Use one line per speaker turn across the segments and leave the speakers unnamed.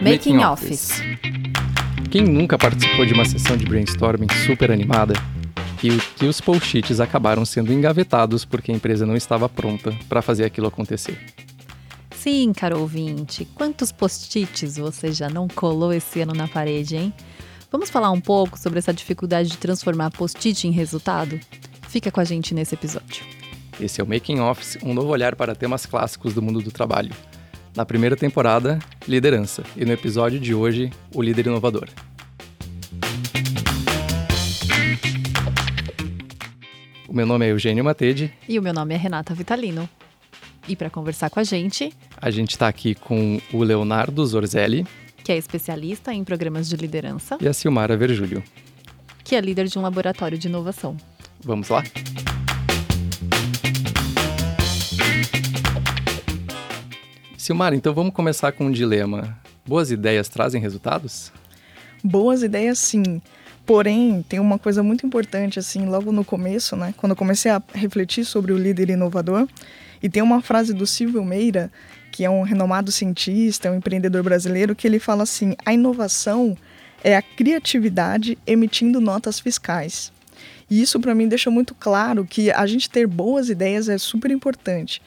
Making Office.
Quem nunca participou de uma sessão de brainstorming super animada e que os post-its acabaram sendo engavetados porque a empresa não estava pronta para fazer aquilo acontecer?
Sim, caro ouvinte, quantos post-its você já não colou esse ano na parede, hein? Vamos falar um pouco sobre essa dificuldade de transformar post-it em resultado? Fica com a gente nesse episódio.
Esse é o Making Office, um novo olhar para temas clássicos do mundo do trabalho. Na primeira temporada, liderança, e no episódio de hoje, o líder inovador. O meu nome é Eugênio Matede.
E o meu nome é Renata Vitalino. E para conversar com a gente,
a gente está aqui com o Leonardo Zorzelli,
que é especialista em programas de liderança,
e a Silmara Verjúlio,
que é líder de um laboratório de inovação.
Vamos lá? Silmara, então vamos começar com um dilema. Boas ideias trazem resultados?
Boas ideias, sim. Porém, tem uma coisa muito importante, assim, logo no começo, né? Quando eu comecei a refletir sobre o líder inovador, e tem uma frase do Silvio Meira, que é um renomado cientista, um empreendedor brasileiro, que ele fala assim: a inovação é a criatividade emitindo notas fiscais. E isso para mim deixa muito claro que a gente ter boas ideias é super importante.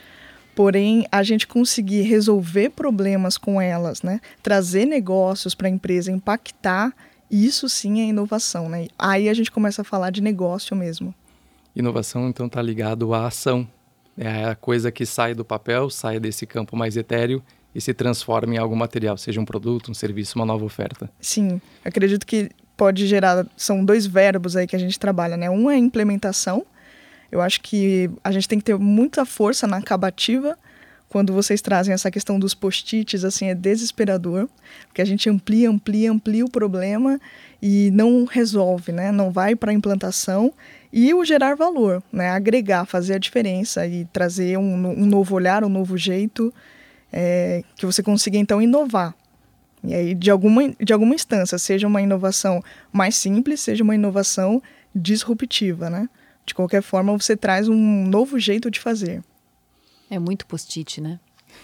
Porém, a gente conseguir resolver problemas com elas, né? trazer negócios para a empresa, impactar, isso sim é inovação. Né? Aí a gente começa a falar de negócio mesmo.
Inovação, então, está ligado à ação. É a coisa que sai do papel, sai desse campo mais etéreo e se transforma em algo material, seja um produto, um serviço, uma nova oferta.
Sim, acredito que pode gerar. São dois verbos aí que a gente trabalha, né? Um é implementação, eu acho que a gente tem que ter muita força na acabativa. Quando vocês trazem essa questão dos post-its, assim, é desesperador, porque a gente amplia, amplia, amplia o problema e não resolve, né? Não vai para a implantação e o gerar valor, né? Agregar, fazer a diferença e trazer um, um novo olhar, um novo jeito é, que você consiga então inovar. E aí, de alguma, de alguma instância, seja uma inovação mais simples, seja uma inovação disruptiva, né? De qualquer forma, você traz um novo jeito de fazer.
É muito post-it, né?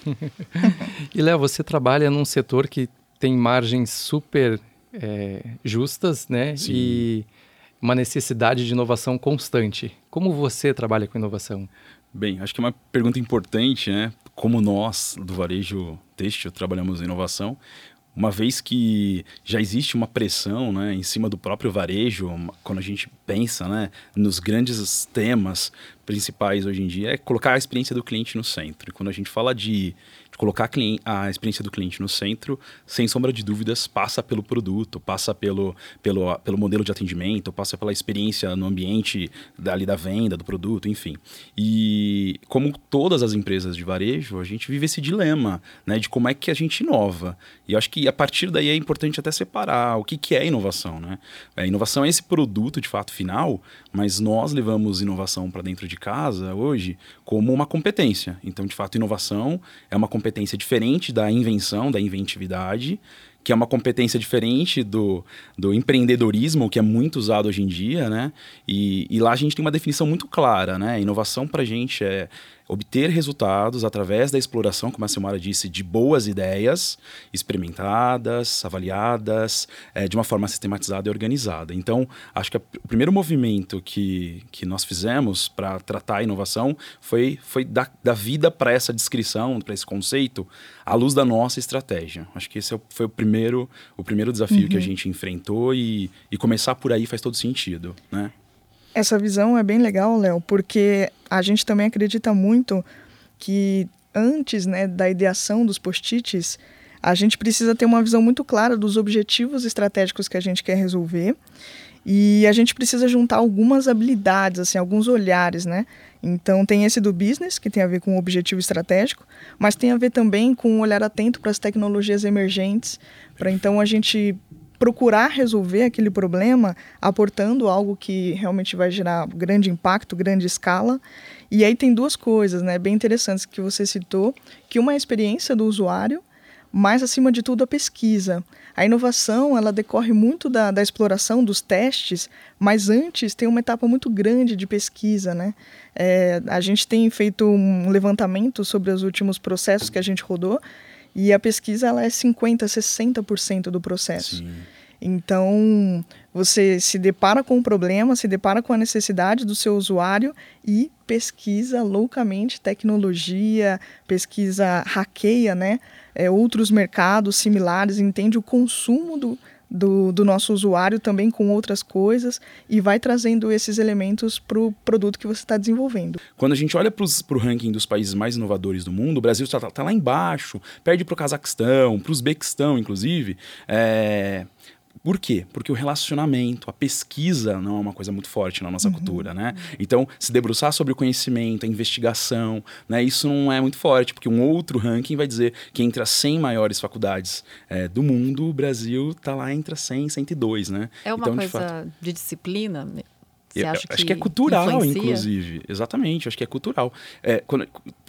e Léo, você trabalha num setor que tem margens super é, justas, né? Sim. E uma necessidade de inovação constante. Como você trabalha com inovação?
Bem, acho que é uma pergunta importante, né? Como nós do varejo têxtil trabalhamos em inovação, uma vez que já existe uma pressão né, em cima do próprio varejo, quando a gente pensa né, nos grandes temas principais hoje em dia, é colocar a experiência do cliente no centro. E quando a gente fala de colocar a experiência do cliente no centro, sem sombra de dúvidas, passa pelo produto, passa pelo, pelo, pelo modelo de atendimento, passa pela experiência no ambiente dali da venda do produto, enfim. E como todas as empresas de varejo, a gente vive esse dilema né, de como é que a gente inova. E eu acho que a partir daí é importante até separar o que, que é inovação. Né? A inovação é esse produto de fato final, mas nós levamos inovação para dentro de casa hoje como uma competência. Então, de fato, inovação é uma competência diferente da invenção, da inventividade, que é uma competência diferente do, do empreendedorismo, que é muito usado hoje em dia, né? E, e lá a gente tem uma definição muito clara, né? inovação para a gente é obter resultados através da exploração, como a Silmara disse, de boas ideias experimentadas, avaliadas, é, de uma forma sistematizada e organizada. Então, acho que a, o primeiro movimento que, que nós fizemos para tratar a inovação foi, foi dar, dar vida para essa descrição, para esse conceito, à luz da nossa estratégia. Acho que esse é foi o primeiro, o primeiro desafio uhum. que a uhum. gente enfrentou e, e começar por aí faz todo sentido, né?
Essa visão é bem legal, Léo, porque a gente também acredita muito que antes né, da ideação dos post-its, a gente precisa ter uma visão muito clara dos objetivos estratégicos que a gente quer resolver e a gente precisa juntar algumas habilidades, assim, alguns olhares, né? Então tem esse do business, que tem a ver com o objetivo estratégico, mas tem a ver também com um olhar atento para as tecnologias emergentes, para então a gente procurar resolver aquele problema aportando algo que realmente vai gerar grande impacto, grande escala. E aí tem duas coisas, né, bem interessantes que você citou, que uma é a experiência do usuário, mas acima de tudo a pesquisa. A inovação ela decorre muito da, da exploração dos testes, mas antes tem uma etapa muito grande de pesquisa, né? É, a gente tem feito um levantamento sobre os últimos processos que a gente rodou e a pesquisa ela é 50, 60% do processo. Sim. Então, você se depara com o problema, se depara com a necessidade do seu usuário e pesquisa loucamente tecnologia, pesquisa, hackeia né, é, outros mercados similares, entende o consumo do, do, do, nosso usuário também com outras coisas e vai trazendo esses elementos para o produto que você está desenvolvendo.
Quando a gente olha para o ranking dos países mais inovadores do mundo, o Brasil está tá lá embaixo, perde para o Cazaquistão, para o Uzbequistão, inclusive. É, por quê? Porque o relacionamento, a pesquisa não é uma coisa muito forte na nossa uhum. cultura, né? Então, se debruçar sobre o conhecimento, a investigação, né? Isso não é muito forte, porque um outro ranking vai dizer que entre as 100 maiores faculdades é, do mundo, o Brasil está lá entre as 100 e 102, né?
É uma então, coisa de, fato, de disciplina
você acha que acho que é cultural, influencia? inclusive. Exatamente, acho que é cultural. É, quando,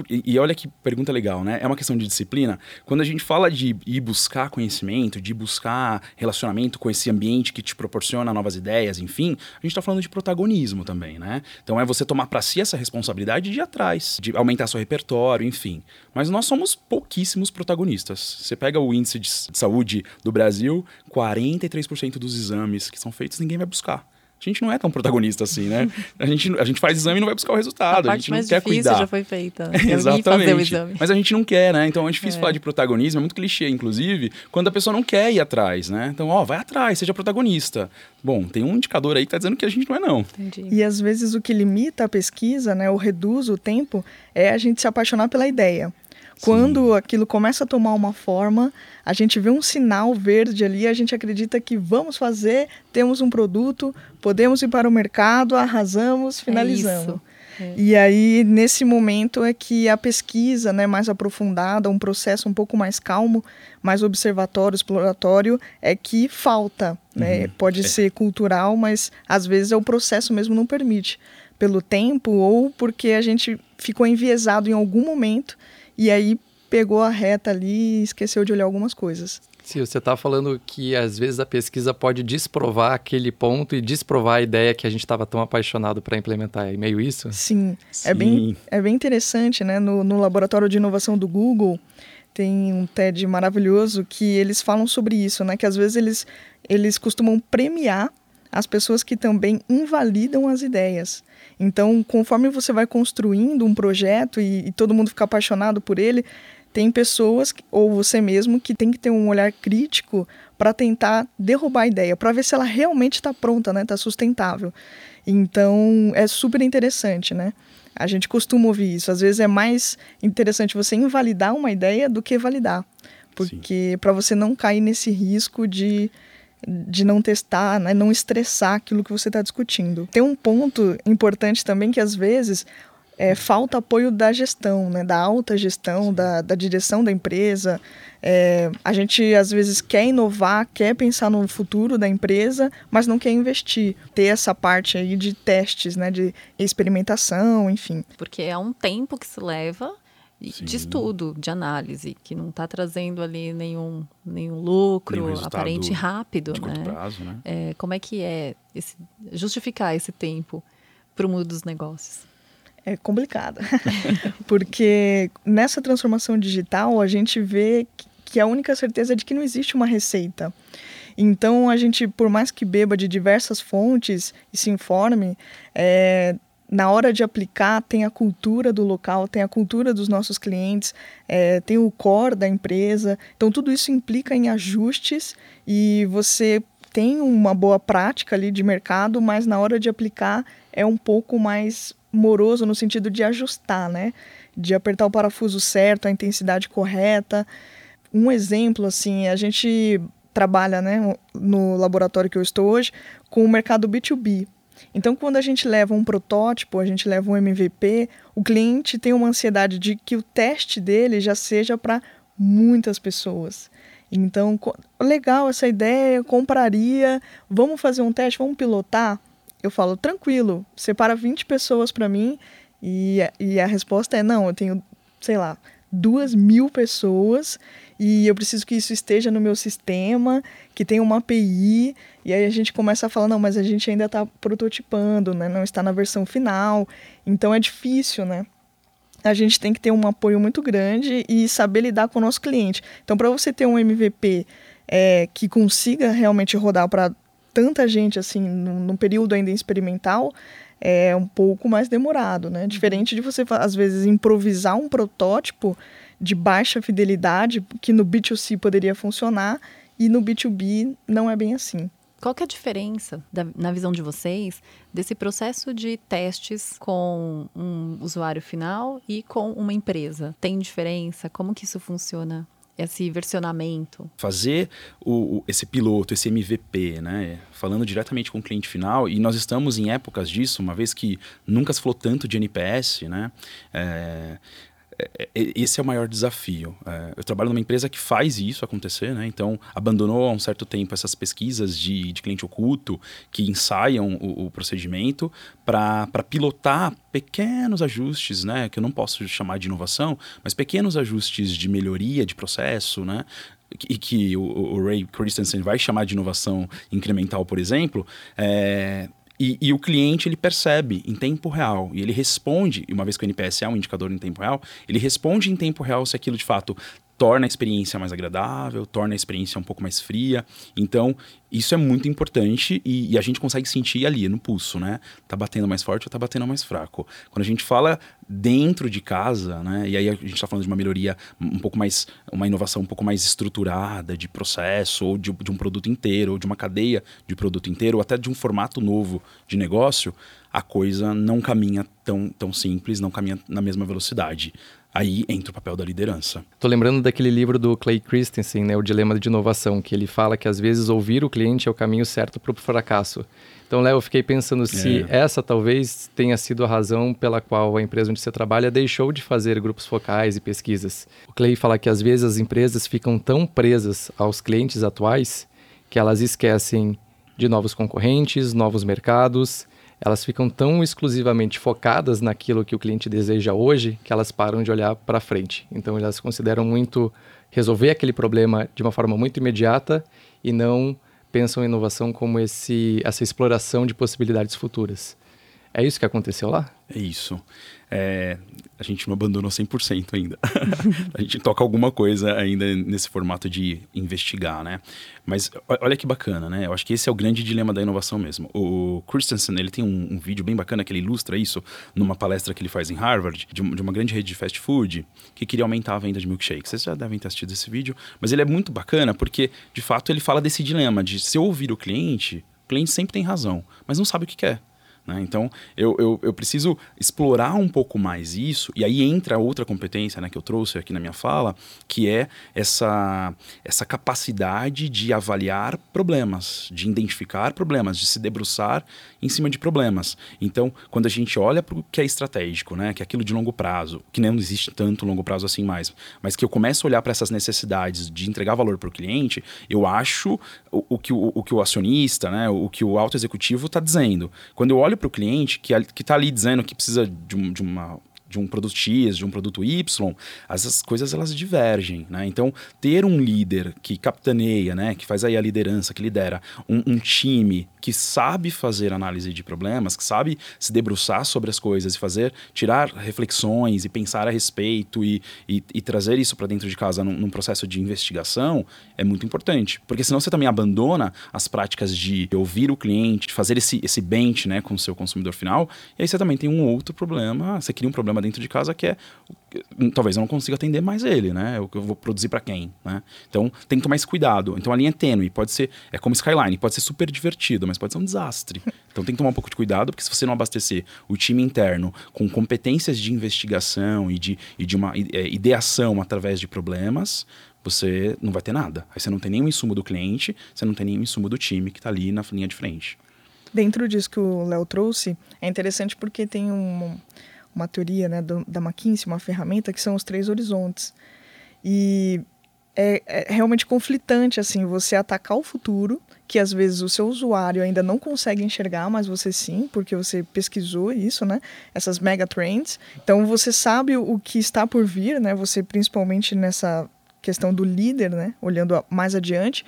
e, e, olha que pergunta legal, né? É uma questão de disciplina. Quando a gente fala de ir buscar conhecimento, de buscar relacionamento com esse ambiente que te proporciona novas ideias, enfim, a gente está falando de protagonismo também, né? Então é você tomar para si essa responsabilidade de ir atrás, de aumentar seu repertório, enfim. Mas nós somos pouquíssimos protagonistas. Você pega o índice de saúde do Brasil, 43% dos exames que são feitos ninguém vai buscar a gente não é tão protagonista assim, né? A gente, a gente faz exame e não vai buscar o resultado. A, a gente não quer cuidar.
já foi feita.
Exatamente. Mas a gente não quer, né? Então é difícil é. falar de protagonismo, é muito clichê, inclusive, quando a pessoa não quer ir atrás, né? Então, ó, vai atrás, seja protagonista. Bom, tem um indicador aí que está dizendo que a gente não é, não.
Entendi. E às vezes o que limita a pesquisa, né, ou reduz o tempo, é a gente se apaixonar pela ideia. Quando Sim. aquilo começa a tomar uma forma, a gente vê um sinal verde ali, a gente acredita que vamos fazer, temos um produto, podemos ir para o mercado, arrasamos, é finalizamos. É é. E aí, nesse momento, é que a pesquisa né, mais aprofundada, um processo um pouco mais calmo, mais observatório, exploratório, é que falta. Né? Uhum. Pode é. ser cultural, mas às vezes é o processo mesmo não permite. Pelo tempo ou porque a gente ficou enviesado em algum momento e aí pegou a reta ali e esqueceu de olhar algumas coisas.
Sim, você está falando que às vezes a pesquisa pode desprovar aquele ponto e desprovar a ideia que a gente estava tão apaixonado para implementar. É meio isso?
Sim, Sim, É, bem, é bem interessante, né? No, no laboratório de inovação do Google tem um TED maravilhoso que eles falam sobre isso, né? Que às vezes eles, eles costumam premiar as pessoas que também invalidam as ideias. Então, conforme você vai construindo um projeto e, e todo mundo fica apaixonado por ele, tem pessoas, ou você mesmo, que tem que ter um olhar crítico para tentar derrubar a ideia, para ver se ela realmente está pronta, né? Está sustentável. Então, é super interessante, né? A gente costuma ouvir isso. Às vezes é mais interessante você invalidar uma ideia do que validar. Porque para você não cair nesse risco de de não testar, né, não estressar aquilo que você está discutindo. Tem um ponto importante também que às vezes é, falta apoio da gestão, né, da alta gestão, da, da direção da empresa. É, a gente às vezes quer inovar, quer pensar no futuro da empresa, mas não quer investir. Ter essa parte aí de testes, né, de experimentação, enfim.
Porque é um tempo que se leva Sim. de estudo, de análise, que não está trazendo ali nenhum, nenhum lucro nenhum aparente rápido.
De
né?
prazo, né?
É, como é que é esse, justificar esse tempo para o mundo dos negócios?
É complicado, porque nessa transformação digital a gente vê que a única certeza é de que não existe uma receita. Então a gente, por mais que beba de diversas fontes e se informe, é, na hora de aplicar, tem a cultura do local, tem a cultura dos nossos clientes, é, tem o core da empresa. Então, tudo isso implica em ajustes e você tem uma boa prática ali de mercado, mas na hora de aplicar é um pouco mais moroso no sentido de ajustar, né? De apertar o parafuso certo, a intensidade correta. Um exemplo, assim, a gente trabalha, né, no laboratório que eu estou hoje, com o mercado B2B. Então, quando a gente leva um protótipo, a gente leva um MVP, o cliente tem uma ansiedade de que o teste dele já seja para muitas pessoas. Então, legal essa ideia, compraria, vamos fazer um teste, vamos pilotar? Eu falo, tranquilo, separa 20 pessoas para mim e, e a resposta é não, eu tenho, sei lá, duas mil pessoas e eu preciso que isso esteja no meu sistema, que tenha uma API, e aí a gente começa a falar, não, mas a gente ainda está prototipando, né? Não está na versão final, então é difícil, né? A gente tem que ter um apoio muito grande e saber lidar com o nosso cliente. Então, para você ter um MVP é, que consiga realmente rodar para tanta gente assim, num, período ainda experimental, é um pouco mais demorado, né? Diferente de você, às vezes, improvisar um protótipo de baixa fidelidade, que no B2C poderia funcionar, e no B2B não é bem assim.
Qual que é a diferença, da, na visão de vocês, desse processo de testes com um usuário final e com uma empresa? Tem diferença? Como que isso funciona? Esse versionamento?
Fazer o, o, esse piloto, esse MVP, né? Falando diretamente com o cliente final, e nós estamos em épocas disso, uma vez que nunca se falou tanto de NPS, né? É, esse é o maior desafio. É, eu trabalho numa empresa que faz isso acontecer, né? então abandonou há um certo tempo essas pesquisas de, de cliente oculto que ensaiam o, o procedimento para pilotar pequenos ajustes, né? que eu não posso chamar de inovação, mas pequenos ajustes de melhoria de processo, né? e que o, o Ray Christensen vai chamar de inovação incremental, por exemplo, é, e, e, o cliente ele percebe em tempo real e ele responde, uma vez que o NPS é um indicador em tempo real, ele responde em tempo real se aquilo de fato torna a experiência mais agradável, torna a experiência um pouco mais fria. Então, isso é muito importante e, e, a gente consegue sentir ali no pulso, né? Tá batendo mais forte ou tá batendo mais fraco. Quando a gente fala dentro de casa, né? E aí a gente está falando de uma melhoria um pouco mais, uma inovação um pouco mais estruturada de processo, ou de, de um produto inteiro, ou de uma cadeia de produto inteiro, ou até de um formato novo de negócio, a coisa não caminha tão, tão simples, não caminha na mesma velocidade. Aí entra o papel da liderança.
Tô lembrando daquele livro do Clay Christensen, né, O Dilema de Inovação, que ele fala que às vezes ouvir o cliente é o caminho certo para o fracasso. Então, Léo, eu fiquei pensando se é. essa talvez tenha sido a razão pela qual a empresa onde você trabalha deixou de fazer grupos focais e pesquisas. O Clay fala que às vezes as empresas ficam tão presas aos clientes atuais que elas esquecem de novos concorrentes, novos mercados elas ficam tão exclusivamente focadas naquilo que o cliente deseja hoje que elas param de olhar para frente. Então elas consideram muito resolver aquele problema de uma forma muito imediata e não pensam em inovação como esse, essa exploração de possibilidades futuras. É isso que aconteceu lá?
É isso. É, a gente não abandonou 100% ainda. a gente toca alguma coisa ainda nesse formato de investigar, né? Mas olha que bacana, né? Eu acho que esse é o grande dilema da inovação mesmo. O Christensen, ele tem um, um vídeo bem bacana que ele ilustra isso numa palestra que ele faz em Harvard, de, de uma grande rede de fast food, que queria aumentar a venda de milkshakes. Vocês já devem ter assistido esse vídeo, mas ele é muito bacana porque, de fato, ele fala desse dilema de se eu ouvir o cliente, o cliente sempre tem razão, mas não sabe o que quer. Né? Então, eu, eu, eu, preciso explorar um pouco mais isso, e aí entra outra competência né, que eu trouxe aqui na minha fala, que é essa, essa capacidade de avaliar problemas, de identificar problemas, de se debruçar em cima de problemas. Então, quando a gente olha para o que é estratégico, né, que é aquilo de longo prazo, que não existe tanto longo prazo assim mais, mas que eu começo a olhar para essas necessidades de entregar valor para o cliente, eu acho o, o, que o, o que o acionista, né, o que o alto executivo está dizendo. Quando eu olho para o cliente que está ali dizendo que precisa de, um, de uma de um produto X, de um produto Y, essas coisas elas divergem, né? Então, ter um líder que capitaneia, né, que faz aí a liderança, que lidera um, um time que sabe fazer análise de problemas, que sabe se debruçar sobre as coisas e fazer, tirar reflexões e pensar a respeito e, e, e trazer isso para dentro de casa num, num, processo de investigação, é muito importante. Porque senão você também abandona as práticas de ouvir o cliente, de fazer esse, esse bench né, com o seu consumidor final, e aí você também tem um outro problema, você cria um problema dentro de casa que é talvez eu não consiga atender mais ele, né? Eu, eu vou produzir para quem, né? Então tem que tomar esse cuidado. Então a linha é tênue, pode ser, é como Skyline, pode ser super divertido, mas pode ser um desastre. Então tem que tomar um pouco de cuidado, porque se você não abastecer o time interno com competências de investigação e de, e de uma é, ideação através de problemas, você não vai ter nada. Aí você não tem nenhum insumo do cliente, você não tem nenhum insumo do time que está ali na linha de frente.
Dentro disso que o Léo trouxe, é interessante porque tem um uma teoria né, do, da McKinsey, uma ferramenta que são os três horizontes. E é, é realmente conflitante, assim, você atacar o futuro, que às vezes o seu usuário ainda não consegue enxergar, mas você sim, porque você pesquisou isso, né? Essas mega trends. Então você sabe o que está por vir, né? Você principalmente nessa questão do líder, né? Olhando mais adiante.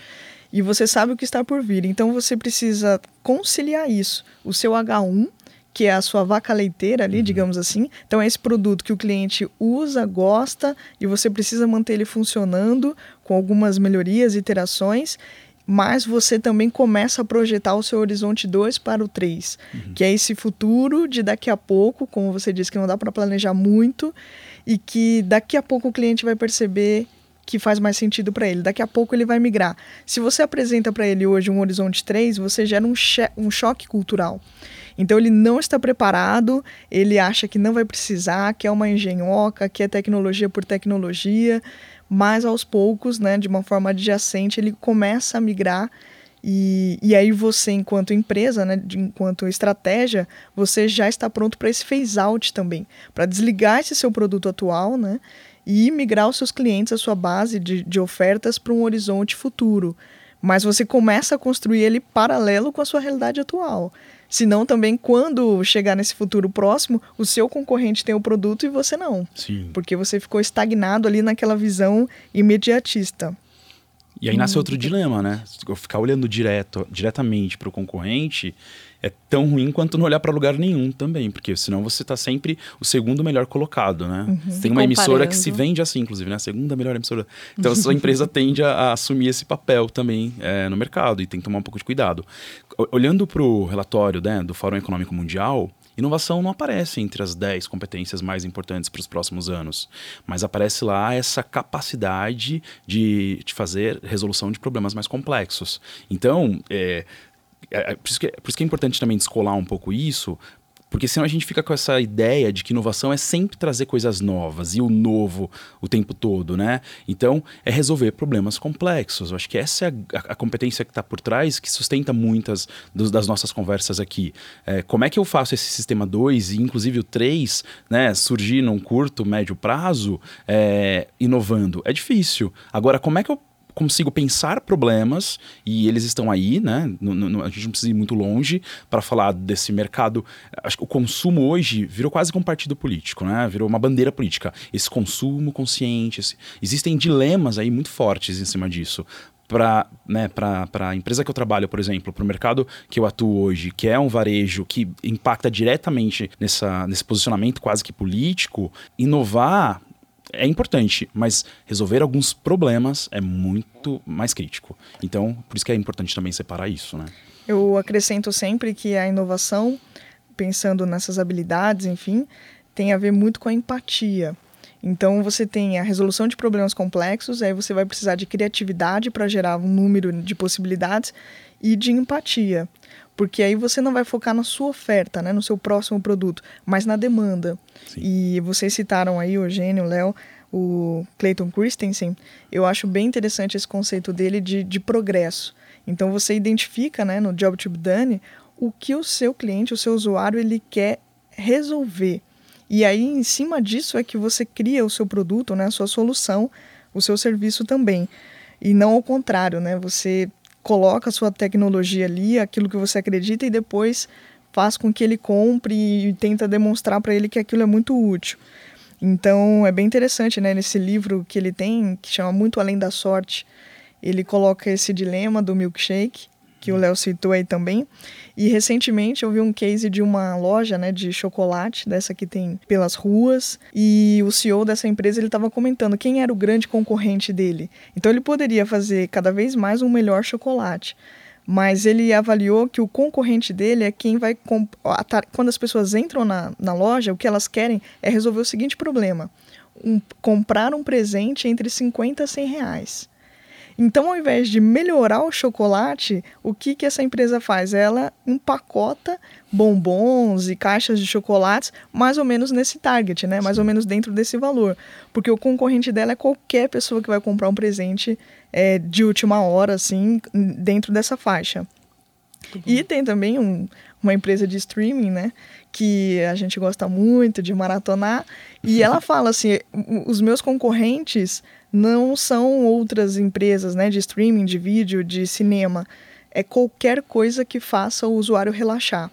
E você sabe o que está por vir. Então você precisa conciliar isso. O seu H1 que é a sua vaca leiteira ali, uhum. digamos assim. Então é esse produto que o cliente usa, gosta e você precisa manter ele funcionando com algumas melhorias, iterações mas você também começa a projetar o seu horizonte 2 para o 3, uhum. que é esse futuro de daqui a pouco, como você disse que não dá para planejar muito, e que daqui a pouco o cliente vai perceber que faz mais sentido para ele. Daqui a pouco ele vai migrar. Se você apresenta para ele hoje um horizonte 3, você gera um, um choque cultural. Então ele não está preparado, ele acha que não vai precisar, que é uma engenhoca, que é tecnologia por tecnologia mas aos poucos, né, de uma forma adjacente, ele começa a migrar e, e aí você, enquanto empresa, né, de, enquanto estratégia, você já está pronto para esse phase out também, para desligar esse seu produto atual, né, e migrar os seus clientes, a sua base de, de ofertas para um horizonte futuro. Mas você começa a construir ele paralelo com a sua realidade atual. Senão também quando chegar nesse futuro próximo, o seu concorrente tem o produto e você não.
Sim.
Porque você ficou estagnado ali naquela visão imediatista.
E aí nasce hum. outro dilema, né? Ficar olhando direto, diretamente para o concorrente é tão ruim quanto não olhar para lugar nenhum também, porque senão você está sempre o segundo melhor colocado, né? Uhum. Tem uma emissora que se vende assim, inclusive, né? A segunda melhor emissora. Então a sua empresa tende a, a, assumir esse papel também é, no mercado e tem que tomar um pouco de cuidado. Olhando para o relatório né, do Fórum Econômico Mundial, Inovação não aparece entre as 10 competências mais importantes para os próximos anos, mas aparece lá essa capacidade de, de fazer resolução de problemas mais complexos. Então, é, é, é, por, isso que, por isso que é importante também descolar um pouco isso, porque senão a gente fica com essa ideia de que inovação é sempre trazer coisas novas e o novo o tempo todo, né? Então, é resolver problemas complexos. Eu acho que essa é a, a competência que está por trás, que sustenta muitas dos, das nossas conversas aqui. É, como é que eu faço esse sistema 2 e inclusive o 3 né, surgir num curto, médio prazo, é, inovando? É difícil. Agora, como é que eu consigo pensar problemas e eles estão aí, né? No, no, a gente não precisa ir muito longe para falar desse mercado. Acho que o consumo hoje virou quase que um partido político, né? Virou uma bandeira política. Esse consumo consciente. Esse... Existem dilemas aí muito fortes em cima disso para né, a empresa que eu trabalho, por exemplo, para o mercado que eu atuo hoje, que é um varejo que impacta diretamente nessa, nesse posicionamento quase que político, inovar é importante, mas resolver alguns problemas é muito mais crítico. Então, por isso que é importante também separar isso, né?
Eu acrescento sempre que a inovação, pensando nessas habilidades, enfim, tem a ver muito com a empatia. Então, você tem a resolução de problemas complexos, aí você vai precisar de criatividade para gerar um número de possibilidades e de empatia porque aí você não vai focar na sua oferta, né, no seu próximo produto, mas na demanda. Sim. E vocês citaram aí, Eugênio, Léo, o Clayton Christensen, eu acho bem interessante esse conceito dele de, de progresso. Então você identifica, né, no Job to be done, o que o seu cliente, o seu usuário, ele quer resolver. E aí, em cima disso, é que você cria o seu produto, né, a sua solução, o seu serviço também. E não ao contrário, né? Você coloca a sua tecnologia ali, aquilo que você acredita, e depois faz com que ele compre e tenta demonstrar para ele que aquilo é muito útil. Então é bem interessante, né? Nesse livro que ele tem, que chama Muito Além da Sorte, ele coloca esse dilema do milkshake que o Léo citou aí também. E recentemente eu vi um case de uma loja né, de chocolate, dessa que tem pelas ruas, e o CEO dessa empresa ele estava comentando quem era o grande concorrente dele. Então ele poderia fazer cada vez mais um melhor chocolate. Mas ele avaliou que o concorrente dele é quem vai. Quando as pessoas entram na, na loja, o que elas querem é resolver o seguinte problema: um, comprar um presente entre 50 a 100 reais. Então, ao invés de melhorar o chocolate, o que, que essa empresa faz? Ela empacota bombons e caixas de chocolates mais ou menos nesse target, né? Mais ou menos dentro desse valor. Porque o concorrente dela é qualquer pessoa que vai comprar um presente é, de última hora, assim, dentro dessa faixa. E tem também um, uma empresa de streaming, né? que a gente gosta muito de maratonar. E ela fala assim: os meus concorrentes não são outras empresas né, de streaming, de vídeo, de cinema. É qualquer coisa que faça o usuário relaxar.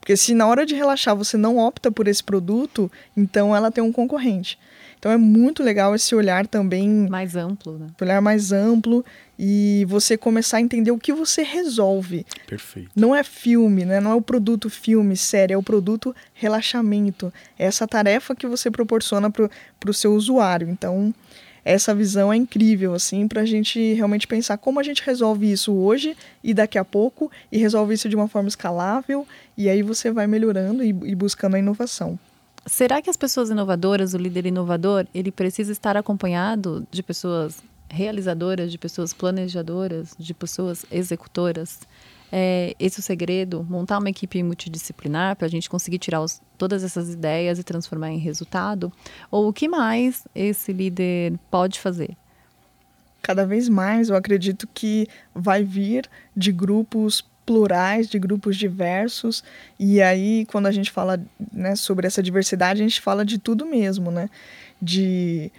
Porque se na hora de relaxar você não opta por esse produto, então ela tem um concorrente. Então é muito legal esse olhar também.
Mais amplo, né?
Olhar mais amplo e você começar a entender o que você resolve.
Perfeito.
Não é filme, né? Não é o produto filme, série, é o produto relaxamento. É essa tarefa que você proporciona para o seu usuário. Então, essa visão é incrível, assim, para a gente realmente pensar como a gente resolve isso hoje e daqui a pouco, e resolve isso de uma forma escalável, e aí você vai melhorando e, e buscando a inovação.
Será que as pessoas inovadoras, o líder inovador, ele precisa estar acompanhado de pessoas realizadoras, de pessoas planejadoras, de pessoas executoras? É esse é o segredo? Montar uma equipe multidisciplinar para a gente conseguir tirar os, todas essas ideias e transformar em resultado? Ou o que mais esse líder pode fazer?
Cada vez mais eu acredito que vai vir de grupos plurais, de grupos diversos. E aí, quando a gente fala né, sobre essa diversidade, a gente fala de tudo mesmo, né? De,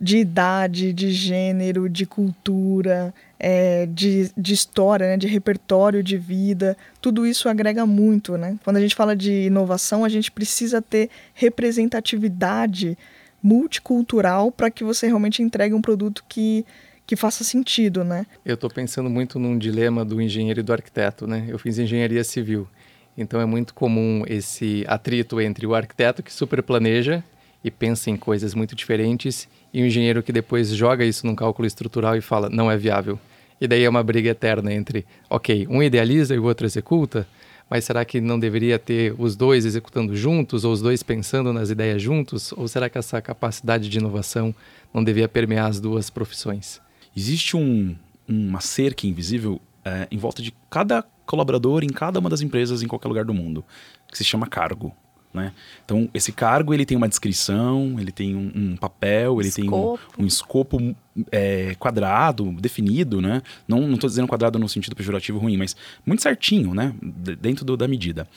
de idade, de gênero, de cultura, é, de, de história, né, de repertório de vida. Tudo isso agrega muito, né? Quando a gente fala de inovação, a gente precisa ter representatividade multicultural para que você realmente entregue um produto que que faça sentido, né?
Eu estou pensando muito num dilema do engenheiro e do arquiteto, né? Eu fiz engenharia civil, então é muito comum esse atrito entre o arquiteto que super planeja e pensa em coisas muito diferentes e o engenheiro que depois joga isso num cálculo estrutural e fala não é viável. E daí é uma briga eterna entre, ok, um idealiza e o outro executa, mas será que não deveria ter os dois executando juntos ou os dois pensando nas ideias juntos? Ou será que essa capacidade de inovação não devia permear as duas profissões?
Existe um, uma cerca invisível é, em volta de cada colaborador em cada uma das empresas em qualquer lugar do mundo, que se chama cargo. Né? Então, esse cargo ele tem uma descrição, ele tem um, um papel, ele escopo. tem um, um escopo é, quadrado, definido, né? Não estou dizendo quadrado no sentido pejorativo ruim, mas muito certinho, né? dentro do, da medida.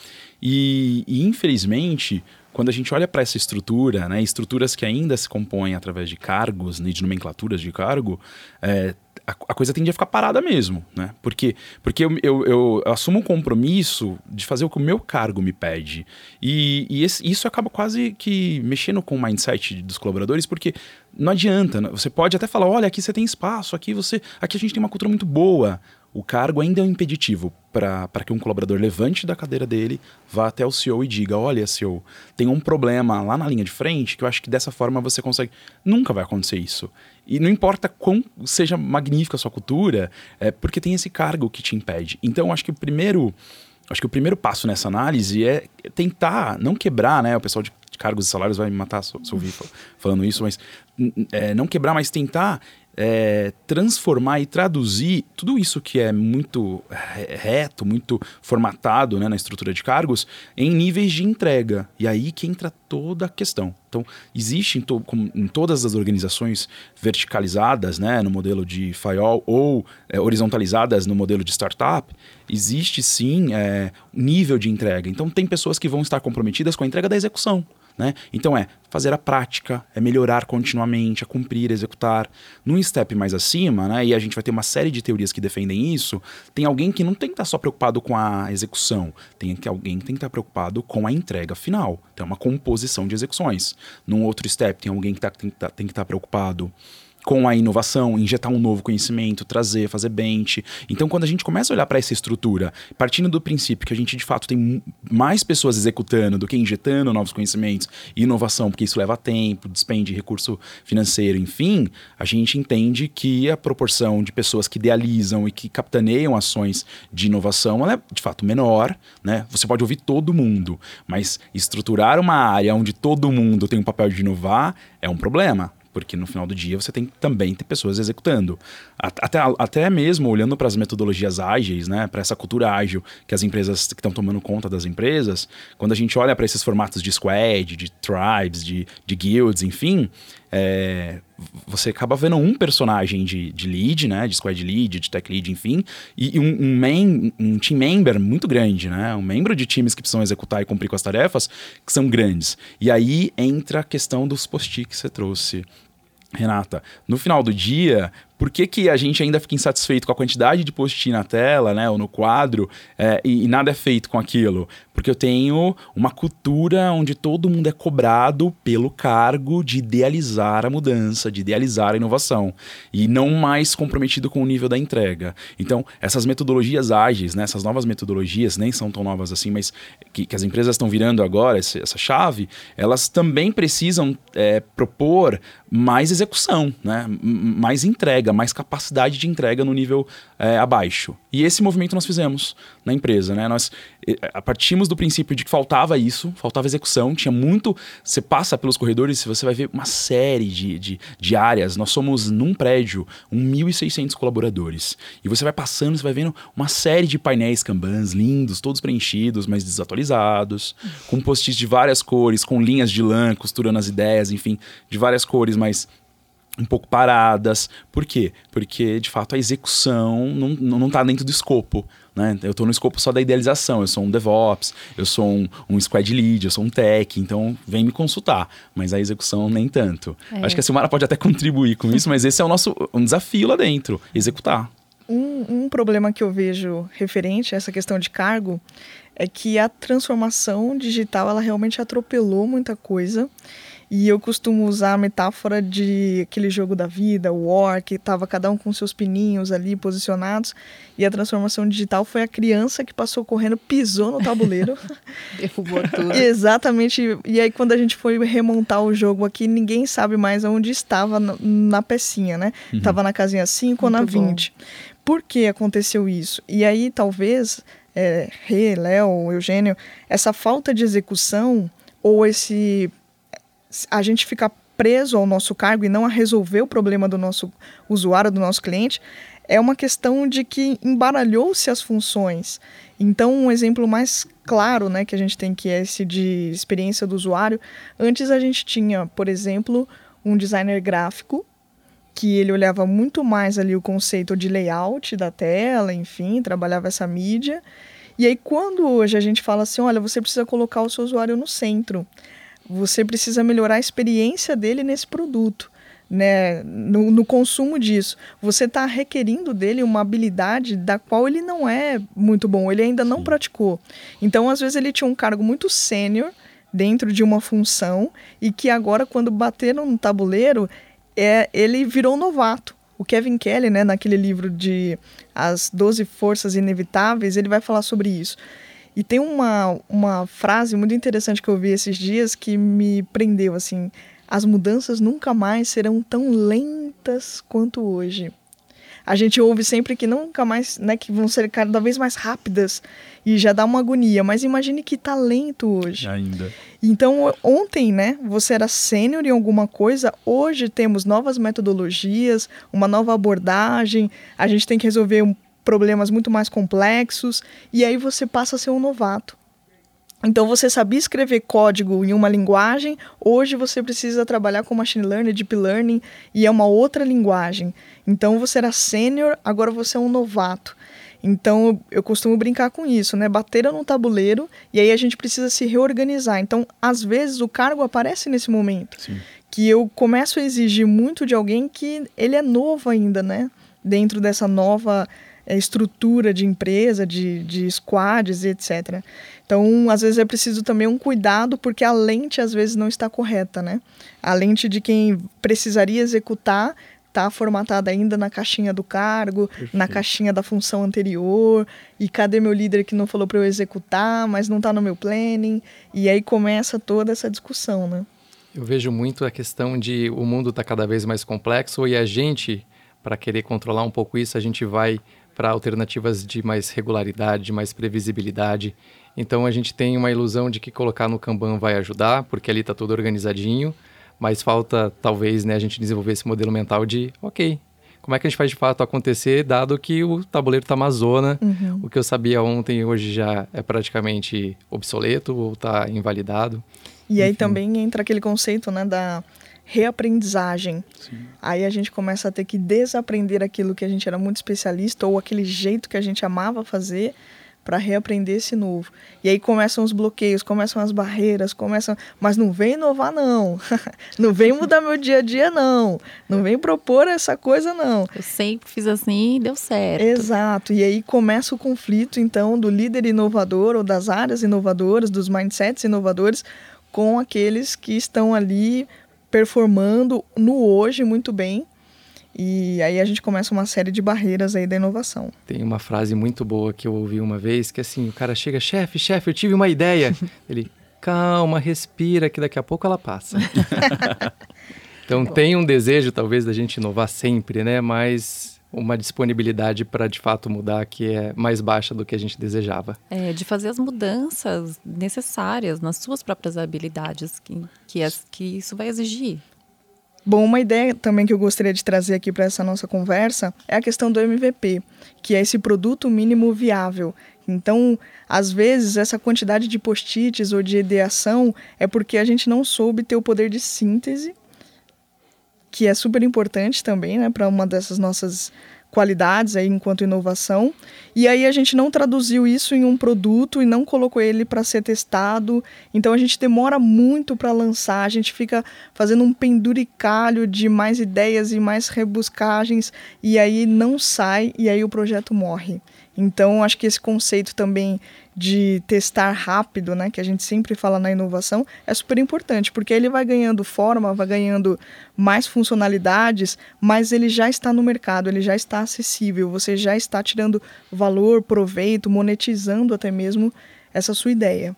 E, e, infelizmente, quando a gente olha para essa estrutura, né, estruturas que ainda se compõem através de cargos, né, de nomenclaturas de cargo, é, a, a, coisa tende a ficar parada mesmo, né? Porque, porque eu, eu, eu, assumo um compromisso de fazer o que o meu cargo me pede. E, e esse, isso acaba quase que mexendo com o mindset dos colaboradores, porque não adianta. Né? Você pode até falar: olha, aqui você tem espaço, aqui você. Aqui a gente tem uma cultura muito boa o cargo ainda é um impeditivo para que um colaborador levante da cadeira dele, vá até o CEO e diga: Olha, CEO, tem um problema lá na linha de frente que eu acho que dessa forma você consegue. Nunca vai acontecer isso. E não importa quão seja magnífica a sua cultura, é porque tem esse cargo que te impede. Então, acho que o primeiro. Acho que o primeiro passo nessa análise é tentar não quebrar, né? O pessoal de cargos e salários vai me matar se eu ouvir falando isso, mas é, não quebrar, mas tentar é, transformar e traduzir tudo isso que é muito reto, muito formatado né, na estrutura de cargos, em níveis de entrega. E aí que entra toda a questão. Então, existe em, to em todas as organizações verticalizadas, né, no modelo de FIOL, ou é, horizontalizadas no modelo de startup, existe sim é, nível de entrega. Então, tem pessoas que vão estar comprometidas com a entrega da execução. Né? Então é fazer a prática, é melhorar continuamente, é cumprir, executar. Num step mais acima, né, e a gente vai ter uma série de teorias que defendem isso, tem alguém que não tem que estar só preocupado com a execução, tem alguém que tem que estar preocupado com a entrega final. Tem uma composição de execuções. Num outro step, tem alguém que, tá, tem, tá, tem que estar preocupado com a inovação, injetar um novo conhecimento, trazer, fazer bench. Então, quando a gente começa a olhar para essa estrutura, partindo do princípio que a gente de fato tem mais pessoas executando do que injetando novos conhecimentos e inovação, porque isso leva tempo, despende recurso financeiro, enfim, a gente entende que a proporção de pessoas que idealizam e que capitaneam ações de inovação é de fato menor, né? Você pode ouvir todo mundo, mas estruturar uma área onde todo mundo tem um papel de inovar é um problema porque no final do dia você tem também ter pessoas executando. Até, até mesmo olhando para as metodologias ágeis, né, para essa cultura ágil que as empresas que estão tomando conta das empresas, quando a gente olha para esses formatos de squad, de tribes, de, de guilds, enfim, é, você acaba vendo um personagem de, de lead, né? De squad lead, de tech lead, enfim, e, um, um, main, um team member muito grande, né? Um membro de times que precisam executar e cumprir com as tarefas que são grandes. E aí entra a questão dos post-it que você trouxe. Renata, no final do dia, por que, que a gente ainda fica insatisfeito com a quantidade de post-it na tela, né, ou no quadro, é, e, e, nada é feito com aquilo? Porque eu tenho uma cultura onde todo mundo é cobrado pelo cargo de idealizar a mudança, de idealizar a inovação, e não mais comprometido com o nível da entrega. Então, essas metodologias ágeis, né, essas novas metodologias, nem são tão novas assim, mas que, que as empresas estão virando agora, essa, essa chave, elas também precisam é, propor mais execução, né, mais entrega entrega, mais capacidade de entrega no nível é, abaixo. E esse movimento nós fizemos na empresa, né? Nós partimos do princípio de que faltava isso, faltava execução, tinha muito. Você passa pelos corredores e você vai ver uma série de, de, de áreas. Nós somos, num prédio, 1.600 colaboradores. E você vai passando, você vai vendo uma série de painéis Kanbans lindos, todos preenchidos, mas desatualizados, com post-its de várias cores, com linhas de lã costurando as ideias, enfim, de várias cores, mas um pouco paradas. Por quê? Porque, de fato, a execução não está dentro do escopo. Né? Eu estou no escopo só da idealização. Eu sou um DevOps, eu sou um, um squad lead, eu sou um tech, então vem me consultar. Mas a execução nem tanto. É. Acho que a Silmara pode até contribuir com isso, mas esse é o nosso um desafio lá dentro, executar.
Um, um problema que eu vejo referente a essa questão de cargo é que a transformação digital ela realmente atropelou muita coisa e eu costumo usar a metáfora de aquele jogo da vida, o War, que estava cada um com seus pininhos ali posicionados, e a transformação digital foi a criança que passou correndo, pisou no tabuleiro.
Derrubou tudo.
Exatamente. E aí, quando a gente foi remontar o jogo aqui, ninguém sabe mais onde estava na pecinha, né? Uhum. Tava na casinha 5 ou na 20. Bom. Por que aconteceu isso? E aí, talvez, é, Rê, Léo, Eugênio, essa falta de execução ou esse a gente ficar preso ao nosso cargo e não a resolver o problema do nosso usuário, do nosso cliente, é uma questão de que embaralhou-se as funções. Então, um exemplo mais claro né, que a gente tem que é esse de experiência do usuário. Antes a gente tinha, por exemplo, um designer gráfico que ele olhava muito mais ali o conceito de layout da tela, enfim, trabalhava essa mídia. E aí, quando hoje a gente fala assim, olha, você precisa colocar o seu usuário no centro. Você precisa melhorar a experiência dele nesse produto. Né, no, no consumo disso. Você está requerindo dele uma habilidade da qual ele não é muito bom, ele ainda não Sim. praticou. Então, às vezes, ele tinha um cargo muito sênior dentro de uma função e que agora, quando bateram no tabuleiro, é, ele virou novato. O Kevin Kelly, né, naquele livro de As 12 Forças Inevitáveis, ele vai falar sobre isso. E tem uma, uma frase muito interessante que eu vi esses dias que me prendeu assim: as mudanças nunca mais serão tão lentas quanto hoje. A gente ouve sempre que nunca mais, né, que vão ser cada vez mais rápidas e já dá uma agonia, mas imagine que talento hoje.
Ainda.
Então, ontem, né, você era sênior em alguma coisa, hoje temos novas metodologias, uma nova abordagem, a gente tem que resolver um problemas muito mais complexos, e aí você passa a ser um novato. Então você sabia escrever código em uma linguagem, hoje você precisa trabalhar com machine learning, deep learning e é uma outra linguagem. Então você era sênior, agora você é um novato. Então eu costumo brincar com isso, né? Bateram no tabuleiro e aí a gente precisa se reorganizar. Então, às vezes o cargo aparece nesse momento.
Sim.
Que eu começo a exigir muito de alguém que ele é novo ainda, né? Dentro dessa nova estrutura de empresa, de, de squads e etc. Então, às vezes é preciso também um cuidado, porque a lente às vezes não está correta, né? A lente de quem precisaria executar está formatada ainda na caixinha do cargo, Perfeito. na caixinha da função anterior, e cadê meu líder que não falou para eu executar, mas não está no meu planning? E aí começa toda essa discussão, né?
Eu vejo muito a questão de o mundo está cada vez mais complexo e a gente, para querer controlar um pouco isso, a gente vai para alternativas de mais regularidade, de mais previsibilidade. Então a gente tem uma ilusão de que colocar no Kanban vai ajudar, porque ali está tudo organizadinho, mas falta talvez né, a gente desenvolver esse modelo mental de, ok, como é que a gente faz de fato acontecer, dado que o tabuleiro está amazona, uhum. o que eu sabia ontem hoje já é praticamente obsoleto ou está invalidado.
E Enfim. aí também entra aquele conceito né, da reaprendizagem. Sim. Aí a gente começa a ter que desaprender aquilo que a gente era muito especialista ou aquele jeito que a gente amava fazer para reaprender esse novo. E aí começam os bloqueios, começam as barreiras, começam, mas não vem inovar não. não vem mudar meu dia a dia não. Não vem propor essa coisa não.
Eu sempre fiz assim e deu certo.
Exato. E aí começa o conflito então do líder inovador ou das áreas inovadoras, dos mindsets inovadores com aqueles que estão ali performando no hoje muito bem. E aí a gente começa uma série de barreiras aí da inovação.
Tem uma frase muito boa que eu ouvi uma vez, que é assim, o cara chega, chefe, chefe, eu tive uma ideia. Ele, calma, respira, que daqui a pouco ela passa. então tem um desejo talvez da gente inovar sempre, né? Mas uma disponibilidade para de fato mudar que é mais baixa do que a gente desejava.
É, de fazer as mudanças necessárias nas suas próprias habilidades que, que, é, que isso vai exigir.
Bom, uma ideia também que eu gostaria de trazer aqui para essa nossa conversa é a questão do MVP, que é esse produto mínimo viável. Então, às vezes, essa quantidade de post-its ou de ideação é porque a gente não soube ter o poder de síntese, que é super importante também, né, para uma dessas nossas qualidades aí enquanto inovação. E aí a gente não traduziu isso em um produto e não colocou ele para ser testado. Então a gente demora muito para lançar, a gente fica fazendo um penduricalho de mais ideias e mais rebuscagens e aí não sai e aí o projeto morre. Então acho que esse conceito também de testar rápido, né, que a gente sempre fala na inovação, é super importante, porque ele vai ganhando forma, vai ganhando mais funcionalidades, mas ele já está no mercado, ele já está acessível, você já está tirando valor, proveito, monetizando até mesmo essa sua ideia.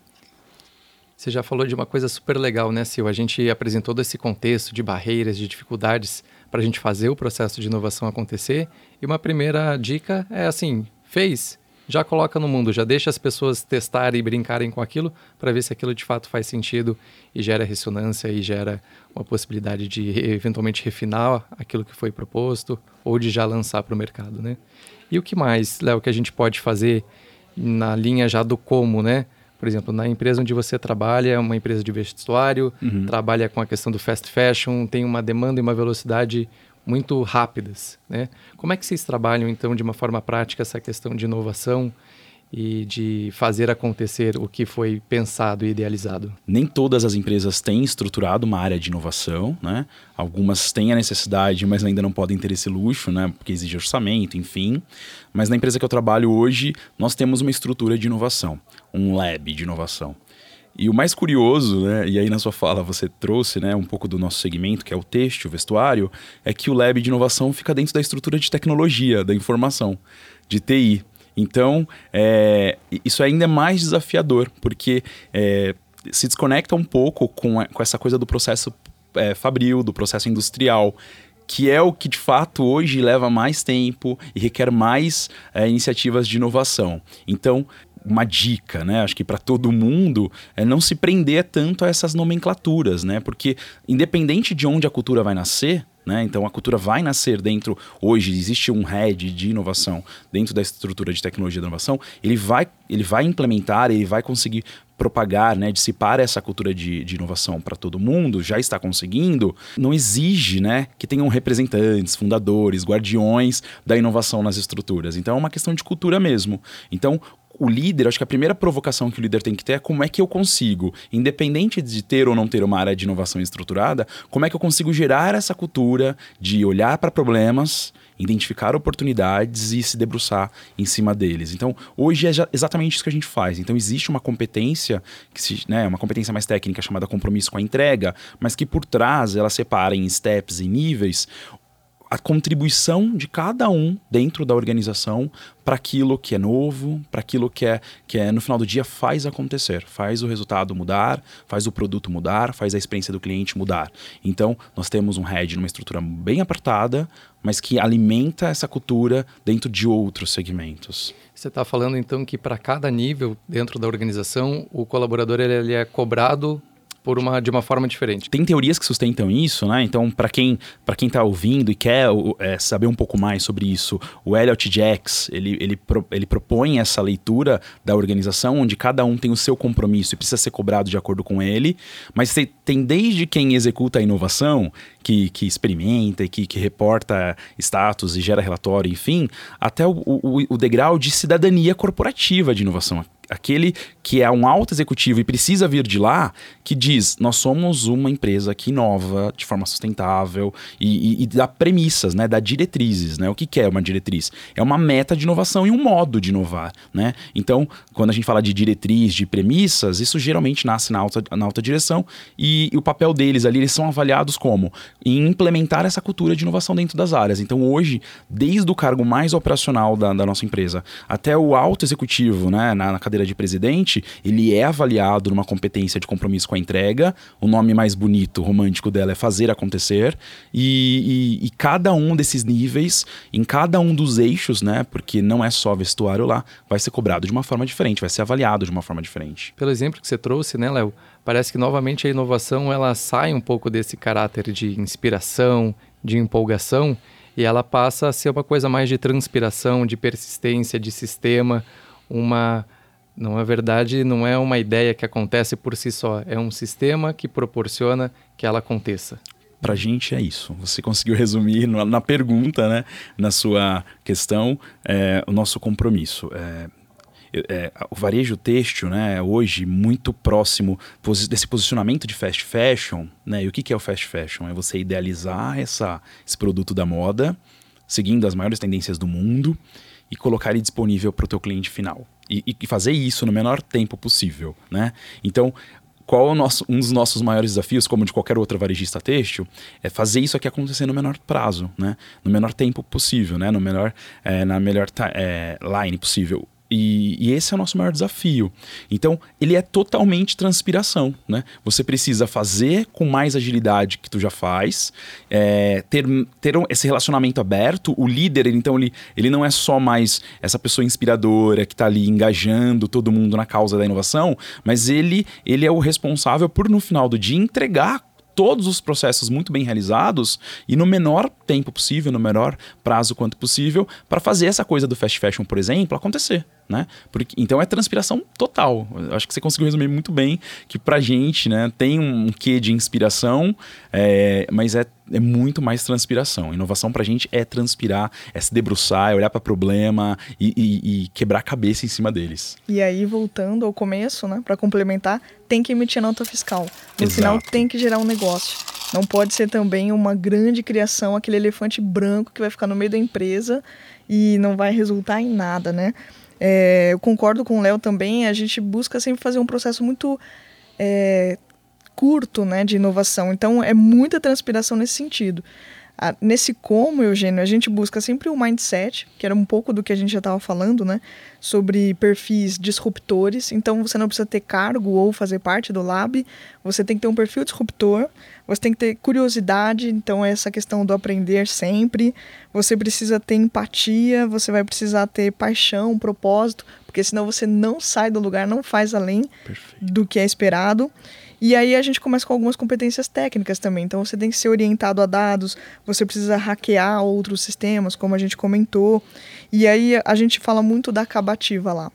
Você já falou de uma coisa super legal, né, Sil? A gente apresentou todo esse contexto de barreiras, de dificuldades para a gente fazer o processo de inovação acontecer. E uma primeira dica é assim: fez, já coloca no mundo, já deixa as pessoas testarem e brincarem com aquilo para ver se aquilo de fato faz sentido e gera ressonância e gera uma possibilidade de eventualmente refinar aquilo que foi proposto ou de já lançar para o mercado, né? E o que mais, Léo, que a gente pode fazer na linha já do como, né? Por exemplo, na empresa onde você trabalha, uma empresa de vestuário, uhum. trabalha com a questão do fast fashion, tem uma demanda e uma velocidade muito rápidas. Né? Como é que vocês trabalham, então, de uma forma prática, essa questão de inovação e de fazer acontecer o que foi pensado e idealizado?
Nem todas as empresas têm estruturado uma área de inovação, né? Algumas têm a necessidade, mas ainda não podem ter esse luxo, né? Porque exige orçamento, enfim. Mas na empresa que eu trabalho hoje, nós temos uma estrutura de inovação, um lab de inovação. E o mais curioso, né, e aí na sua fala você trouxe né, um pouco do nosso segmento, que é o texto, o vestuário, é que o lab de inovação fica dentro da estrutura de tecnologia, da informação, de TI. Então, é, isso ainda é mais desafiador, porque é, se desconecta um pouco com, a, com essa coisa do processo é, fabril, do processo industrial, que é o que de fato hoje leva mais tempo e requer mais é, iniciativas de inovação. Então, uma dica, né? Acho que para todo mundo é não se prender tanto a essas nomenclaturas, né? Porque independente de onde a cultura vai nascer, né? Então a cultura vai nascer dentro. Hoje existe um head de inovação dentro da estrutura de tecnologia de inovação. Ele vai, ele vai implementar, ele vai conseguir propagar, né, dissipar essa cultura de, de inovação para todo mundo, já está conseguindo, não exige né, que tenham representantes, fundadores, guardiões da inovação nas estruturas. Então é uma questão de cultura mesmo. Então, o líder, acho que a primeira provocação que o líder tem que ter é como é que eu consigo, independente de ter ou não ter uma área de inovação estruturada, como é que eu consigo gerar essa cultura de olhar para problemas, identificar oportunidades e se debruçar em cima deles. Então, hoje é exatamente isso que a gente faz. Então, existe uma competência, que se, né, uma competência mais técnica chamada compromisso com a entrega, mas que por trás ela separa em steps e níveis a contribuição de cada um dentro da organização para aquilo que é novo, para aquilo que é, que é, no final do dia, faz acontecer, faz o resultado mudar, faz o produto mudar, faz a experiência do cliente mudar. Então, nós temos um head numa estrutura bem apertada, mas que alimenta essa cultura dentro de outros segmentos.
Você está falando, então, que para cada nível dentro da organização, o colaborador ele, é cobrado por uma, de uma forma diferente.
Tem teorias que sustentam isso, né? Então, para quem para quem está ouvindo e quer é, saber um pouco mais sobre isso, o Elliot Jacks ele, ele, pro, ele propõe essa leitura da organização onde cada um tem o seu compromisso e precisa ser cobrado de acordo com ele, mas tem desde quem executa a inovação, que, que experimenta e que, que reporta status e gera relatório, enfim, até o, o, o degrau de cidadania corporativa de inovação aquele que é um alto executivo e precisa vir de lá, que diz: nós somos uma empresa que inova de forma sustentável e, e, e dá premissas, né, dá diretrizes. Né? O que, que é uma diretriz? É uma meta de inovação e um modo de inovar. Né? Então, quando a gente fala de diretriz, de premissas, isso geralmente nasce na alta, na alta direção e, e o papel deles ali, eles são avaliados como? Em implementar essa cultura de inovação dentro das áreas. Então, hoje, desde o cargo mais operacional da, da nossa empresa até o alto executivo, né, na, na cadeira cadeira de presidente, ele é avaliado numa competência de compromisso com a entrega. O nome mais bonito, romântico dela é fazer acontecer. E, e, e cada um desses níveis, em cada um dos eixos, né? Porque não é só vestuário lá, vai ser cobrado de uma forma diferente, vai ser avaliado de uma forma diferente.
Pelo exemplo que você trouxe, né, Léo? Parece que novamente a inovação ela sai um pouco desse caráter de inspiração, de empolgação e ela passa a ser uma coisa mais de transpiração, de persistência, de sistema, uma não é verdade, não é uma ideia que acontece por si só, é um sistema que proporciona que ela aconteça.
Para a gente é isso. Você conseguiu resumir na, na pergunta, né, na sua questão, é, o nosso compromisso. É, é, o varejo têxtil, né, hoje muito próximo desse posicionamento de fast fashion, né? E o que, que é o fast fashion? É você idealizar essa, esse produto da moda, seguindo as maiores tendências do mundo e colocar ele disponível para o teu cliente final. E, e, fazer isso no menor tempo possível, né? Então, qual é nosso, um dos nossos maiores desafios, como de qualquer outra varejista têxtil, é fazer isso aqui acontecer no menor prazo, né? No menor tempo possível, né? No menor, é, na melhor é, line possível. E, e, esse é o nosso maior desafio. Então, ele é totalmente transpiração, né? Você precisa fazer com mais agilidade que tu já faz, é, ter, ter esse relacionamento aberto. O líder, ele, então, ele, ele não é só mais essa pessoa inspiradora que está ali engajando todo mundo na causa da inovação, mas ele, ele é o responsável por, no final do dia, entregar todos os processos muito bem realizados e no menor tempo possível, no menor prazo quanto possível, para fazer essa coisa do fast fashion, por exemplo, acontecer né? Porque, então é transpiração total. Eu acho que você conseguiu resumir muito bem que pra gente, né, tem um quê de inspiração, é, mas é, é muito mais transpiração. Inovação pra gente é transpirar, é se debruçar, é olhar para problema e, e, e, quebrar a cabeça em cima deles.
E aí, voltando ao começo, né, para complementar, tem que emitir nota fiscal. No Exato. final, tem que gerar um negócio. Não pode ser também uma grande criação, aquele elefante branco que vai ficar no meio da empresa e não vai resultar em nada, né? É, eu concordo com o Léo também, a gente busca sempre fazer um processo muito é, curto né, de inovação, então é muita transpiração nesse sentido. Ah, nesse como, Eugênio, a gente busca sempre o um mindset, que era um pouco do que a gente já estava falando, né? Sobre perfis disruptores. Então, você não precisa ter cargo ou fazer parte do lab, você tem que ter um perfil disruptor, você tem que ter curiosidade, então, é essa questão do aprender sempre. Você precisa ter empatia, você vai precisar ter paixão, propósito, porque senão você não sai do lugar, não faz além Perfeito. do que é esperado. E aí a gente começa com algumas competências técnicas também. Então você tem que ser orientado a dados, você precisa hackear outros sistemas, como a gente comentou. E aí a gente fala muito da acabativa lá.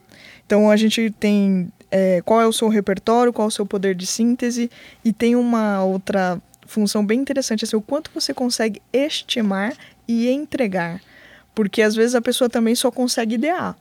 Então a gente tem é, qual é o seu repertório, qual é o seu poder de síntese, e tem uma outra função bem interessante, assim, o quanto você consegue estimar e entregar. Porque às vezes a pessoa também só consegue idear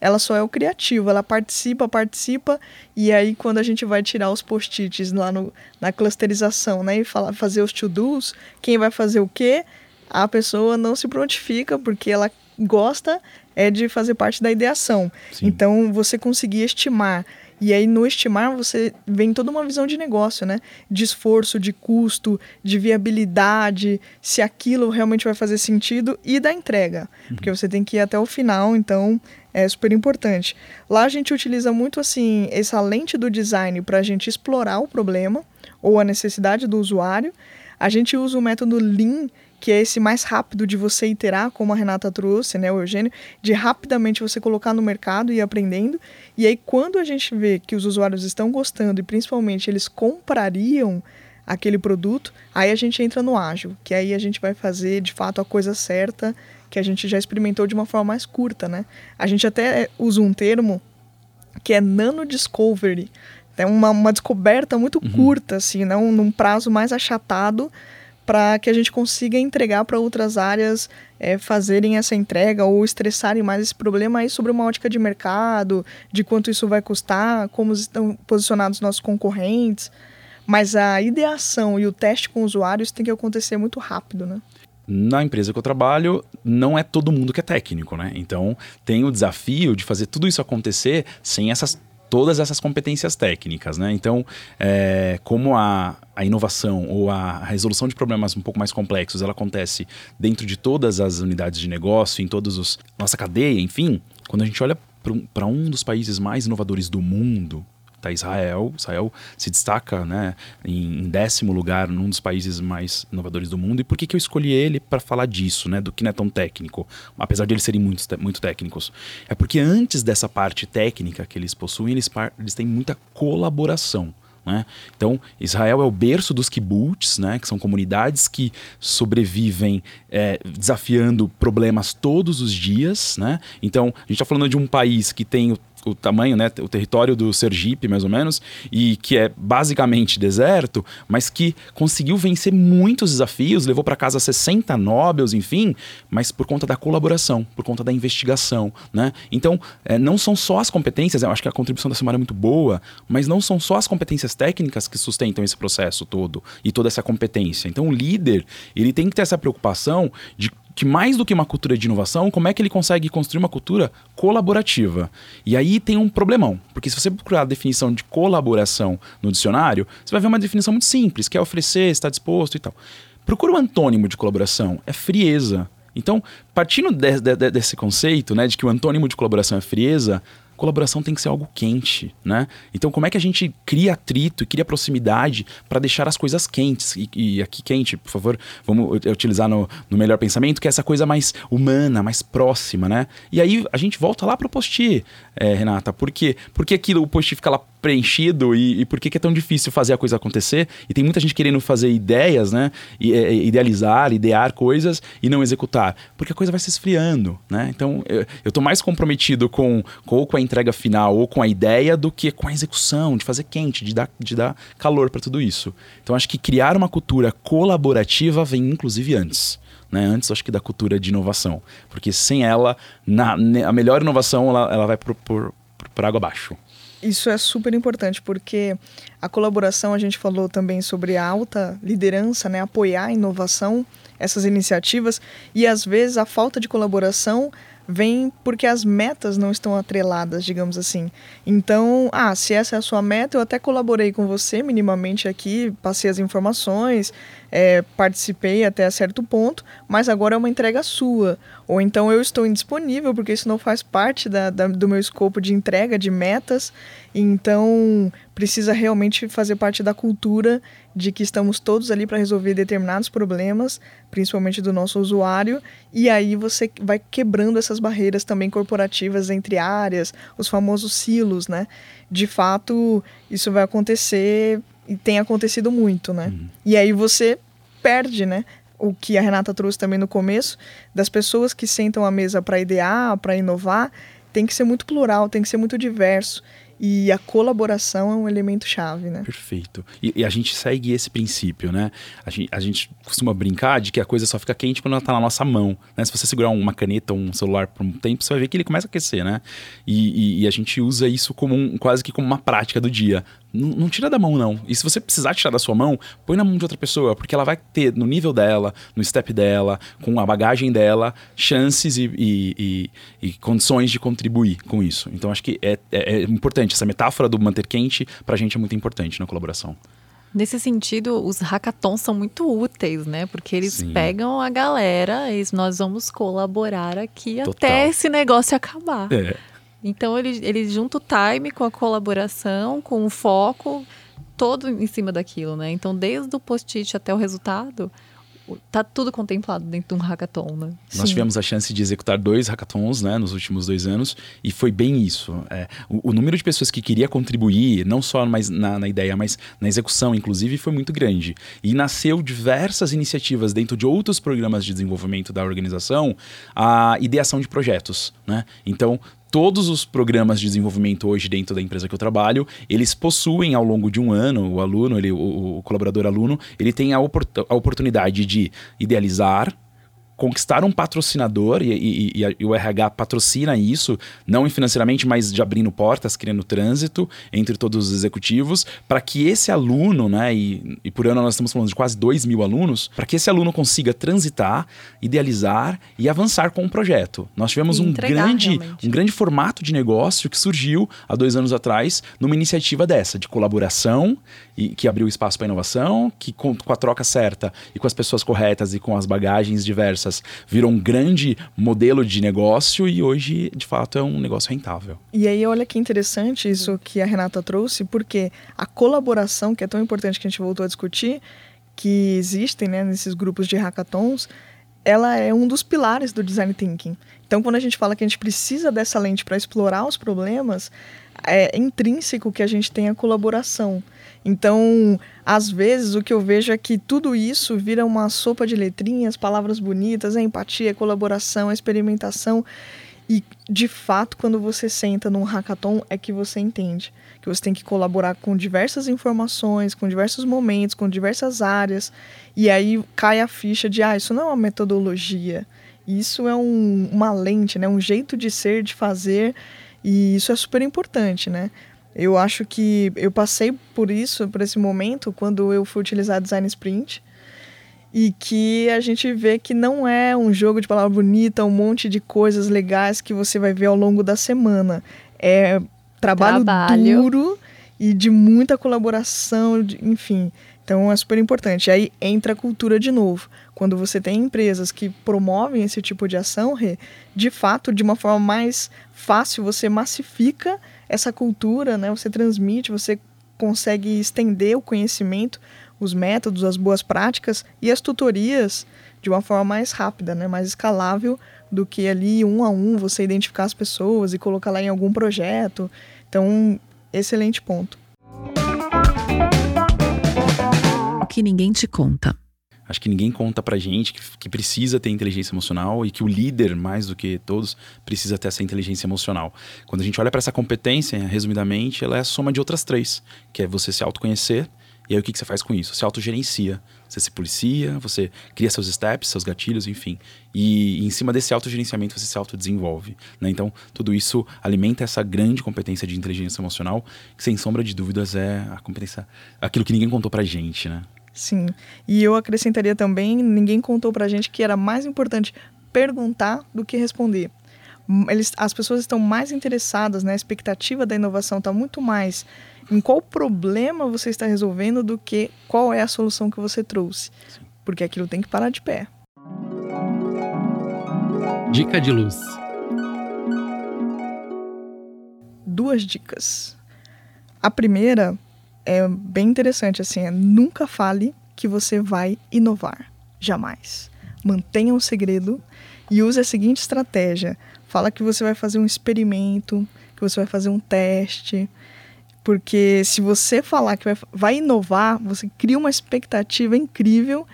ela só é o criativo, ela participa, participa, e aí quando a gente vai tirar os post-its lá no, na clusterização, né, e fala, fazer os to-dos, quem vai fazer o quê, a pessoa não se prontifica, porque ela gosta é de fazer parte da ideação. Sim. Então, você conseguir estimar e aí no estimar você vem toda uma visão de negócio, né? De esforço, de custo, de viabilidade, se aquilo realmente vai fazer sentido e da entrega, uhum. porque você tem que ir até o final, então é super importante. Lá a gente utiliza muito assim essa lente do design para a gente explorar o problema ou a necessidade do usuário. A gente usa o método Lean, que é esse mais rápido de você iterar, como a Renata trouxe, né, o Eugênio, de rapidamente você colocar no mercado e ir aprendendo. E aí, quando a gente vê que os usuários estão gostando e principalmente eles comprariam aquele produto, aí a gente entra no ágil, que aí a gente vai fazer de fato a coisa certa, que a gente já experimentou de uma forma mais curta, né? A gente até usa um termo que é nano discovery, é uma, uma descoberta muito uhum. curta, assim, né? Um, num prazo mais achatado para que a gente consiga entregar para outras áreas é, fazerem essa entrega ou estressarem mais esse problema aí sobre uma ótica de mercado, de quanto isso vai custar, como estão posicionados nossos concorrentes. Mas a ideação e o teste com usuários tem que acontecer muito rápido, né?
Na empresa que eu trabalho, não é todo mundo que é técnico, né? Então, tem o desafio de fazer tudo isso acontecer sem essas todas essas competências técnicas, né? Então, é, como a, a inovação ou a resolução de problemas um pouco mais complexos, ela acontece dentro de todas as unidades de negócio, em todos os nossa cadeia, enfim, quando a gente olha para um dos países mais inovadores do mundo, Tá Israel. Israel se destaca né, em, décimo lugar num dos países mais inovadores do mundo. E por que, que eu escolhi ele para falar disso, né, do que não é tão técnico, apesar de eles serem muito, muito técnicos? É porque antes dessa parte técnica que eles possuem, eles, eles têm muita colaboração. Né? Então, Israel é o berço dos kibbutz, né? que são comunidades que sobrevivem é, desafiando problemas todos os dias. Né? Então, a gente está falando de um país que tem o o tamanho, né, o território do Sergipe, mais ou menos, e que é basicamente deserto, mas que conseguiu vencer muitos desafios, levou para casa 60 Nobels, enfim, mas por conta da colaboração, por conta da investigação, né? Então, é, não são só as competências, eu acho que a contribuição da semana é muito boa, mas não são só as competências técnicas que sustentam esse processo todo e toda essa competência. Então, o líder, ele tem que ter essa preocupação de que mais do que uma cultura de inovação, como é que ele consegue construir uma cultura colaborativa? E aí tem um problemão, porque se você procurar a definição de colaboração no dicionário, você vai ver uma definição muito simples, que é oferecer, estar disposto e tal. Procura o antônimo de colaboração, é frieza. Então, partindo de, de, desse conceito, né, de que o antônimo de colaboração é frieza, colaboração tem que ser algo quente, né? Então, como é que a gente cria atrito e cria proximidade para deixar as coisas quentes? E, e, aqui, quente, por favor, vamos utilizar no, no, melhor pensamento, que é essa coisa mais humana, mais próxima, né? E aí a gente volta lá para o post é, Renata. Por quê? Porque aquilo, o post fica lá preenchido e, e, por que, que, é tão difícil fazer a coisa acontecer? E tem muita gente querendo fazer ideias, né? E, é, idealizar, idear coisas e não executar. Porque a coisa vai se esfriando, né? Então, eu, tô mais comprometido com, com, com a entrega final ou com a ideia do que com a execução, de fazer quente, de dar, de dar calor para tudo isso. Então acho que criar uma cultura colaborativa vem inclusive antes. Né? Antes, acho que da cultura de inovação. Porque sem ela, na, a melhor inovação ela, ela vai por, por, por água abaixo.
Isso é super importante, porque a colaboração, a gente falou também sobre a alta liderança, né? apoiar a inovação, essas iniciativas, e às vezes a falta de colaboração vem porque as metas não estão atreladas, digamos assim. Então, ah, se essa é a sua meta, eu até colaborei com você minimamente aqui, passei as informações, é, participei até certo ponto, mas agora é uma entrega sua. Ou então eu estou indisponível, porque isso não faz parte da, da, do meu escopo de entrega, de metas, então precisa realmente fazer parte da cultura de que estamos todos ali para resolver determinados problemas, principalmente do nosso usuário, e aí você vai quebrando essas barreiras também corporativas entre áreas, os famosos silos, né? De fato, isso vai acontecer e tem acontecido muito, né? Uhum. E aí você perde, né? O que a Renata trouxe também no começo, das pessoas que sentam à mesa para idear, para inovar, tem que ser muito plural, tem que ser muito diverso. E a colaboração é um elemento chave, né?
Perfeito. E, e, a gente segue esse princípio, né? A gente, a gente, costuma brincar de que a coisa só fica quente quando ela está na nossa mão. Né? Se você segurar uma caneta ou um celular por um tempo, você vai ver que ele começa a aquecer, né? E, e, e a gente usa isso como um, quase que como uma prática do dia. Não, tira da mão, não. E se você precisar tirar da sua mão, põe na mão de outra pessoa, porque ela vai ter, no nível dela, no step dela, com a bagagem dela, chances e, e, e, e condições de contribuir com isso. Então acho que é, é, é importante. Essa metáfora do manter quente, pra gente é muito importante na colaboração.
Nesse sentido, os hackathons são muito úteis, né? Porque eles Sim. pegam a galera e nós vamos colaborar aqui Total. até esse negócio acabar. É. Então ele, ele junta o time com a colaboração, com o foco, todo em cima daquilo, né? Então, desde o post-it até o resultado, tá tudo contemplado dentro de um hackathon, né?
Nós Sim. tivemos a chance de executar dois hackathons, né, nos últimos dois anos, e foi bem isso. É, o, o, número de pessoas que queria contribuir, não só mais na, na, ideia, mas na execução, inclusive, foi muito grande. E nasceu diversas iniciativas dentro de outros programas de desenvolvimento da organização, a ideação de projetos, né? Então, todos os programas de desenvolvimento hoje dentro da empresa que eu trabalho, eles possuem ao longo de um ano, o aluno, ele, o, o colaborador aluno, ele tem a, a oportunidade de idealizar, conquistar um patrocinador, e, e, e, e, o RH patrocina isso, não financeiramente, mas de abrindo portas, criando trânsito entre todos os executivos, para que esse aluno, né, e, por ano nós estamos falando de quase 2 mil alunos, para que esse aluno consiga transitar, idealizar e avançar com o projeto. Nós tivemos um grande, um grande formato de negócio que surgiu há dois anos atrás numa iniciativa dessa, de colaboração, e que abriu espaço para inovação, que com, com a troca certa e com as pessoas corretas e com as bagagens diversas virou um grande modelo de negócio e hoje, de fato, é um negócio rentável.
E aí, olha que interessante isso que a Renata trouxe, porque a colaboração, que é tão importante que a gente voltou a discutir, que existem né, nesses grupos de hackathons, ela é um dos pilares do design thinking. Então, quando a gente fala que a gente precisa dessa lente para explorar os problemas, é intrínseco que a gente tenha colaboração. Então, às vezes, o que eu vejo é que tudo isso vira uma sopa de letrinhas, palavras bonitas, a empatia, colaboração, experimentação. E, de fato, quando você senta num hackathon, é que você entende que você tem que colaborar com diversas informações, com diversos momentos, com diversas áreas. E aí cai a ficha de, ah, isso não é uma metodologia. Isso é um, uma lente, né? um jeito de ser, de fazer. E isso é super importante, né? Eu acho que eu passei por isso, por esse momento, quando eu fui utilizar Design Sprint. E que a gente vê que não é um jogo de palavra bonita, um monte de coisas legais que você vai ver ao longo da semana. É trabalho, trabalho. duro e de muita colaboração, de, enfim. Então é super importante. Aí entra a cultura de novo. Quando você tem empresas que promovem esse tipo de ação, de fato, de uma forma mais fácil, você massifica essa cultura, né? Você transmite, você consegue estender o conhecimento, os métodos, as boas práticas e as tutorias de uma forma mais rápida, né? Mais escalável do que ali um a um você identificar as pessoas e colocar lá em algum projeto. Então, excelente ponto.
O que ninguém te conta.
Acho que ninguém conta pra gente que, que, precisa ter inteligência emocional e que o líder, mais do que todos, precisa ter essa inteligência emocional. Quando a gente olha para essa competência, resumidamente, ela é a soma de outras três, que é você se autoconhecer, e aí o que, que você faz com isso? Você autogerencia, você se policia, você cria seus steps, seus gatilhos, enfim. E, e em cima desse autogerenciamento você se autodesenvolve. Né? Então, tudo isso alimenta essa grande competência de inteligência emocional, que sem sombra de dúvidas é a competência, aquilo que ninguém contou pra gente, né?
Sim. E eu acrescentaria também, ninguém contou pra gente que era mais importante perguntar do que responder. Eles, as pessoas estão mais interessadas, né? a expectativa da inovação está muito mais em qual problema você está resolvendo do que qual é a solução que você trouxe. Sim. Porque aquilo tem que parar de pé.
Dica de luz.
Duas dicas. A primeira é bem interessante assim, é nunca fale que você vai inovar, jamais. Mantenha um segredo e use a seguinte estratégia: fala que você vai fazer um experimento, que você vai fazer um teste, porque se você falar que vai, vai inovar, você cria uma expectativa incrível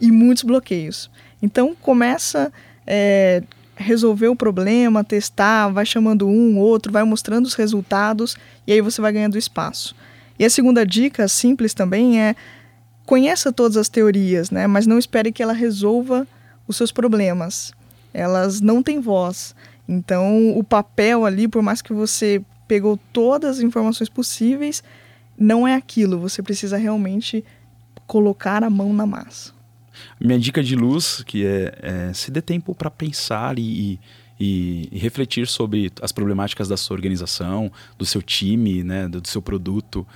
e muitos bloqueios. Então começa é, resolver o problema, testar, vai chamando um, outro, vai mostrando os resultados e aí você vai ganhando espaço. E a segunda dica, simples também, é conheça todas as teorias, né? Mas não espere que ela resolva os seus problemas. Elas não têm voz. Então, o papel ali, por mais que você pegou todas as informações possíveis, não é aquilo. Você precisa realmente colocar a mão na massa.
Minha dica de luz, que é, é se dê tempo para pensar e, e, e, refletir sobre as problemáticas da sua organização, do seu time, né, do, do seu produto.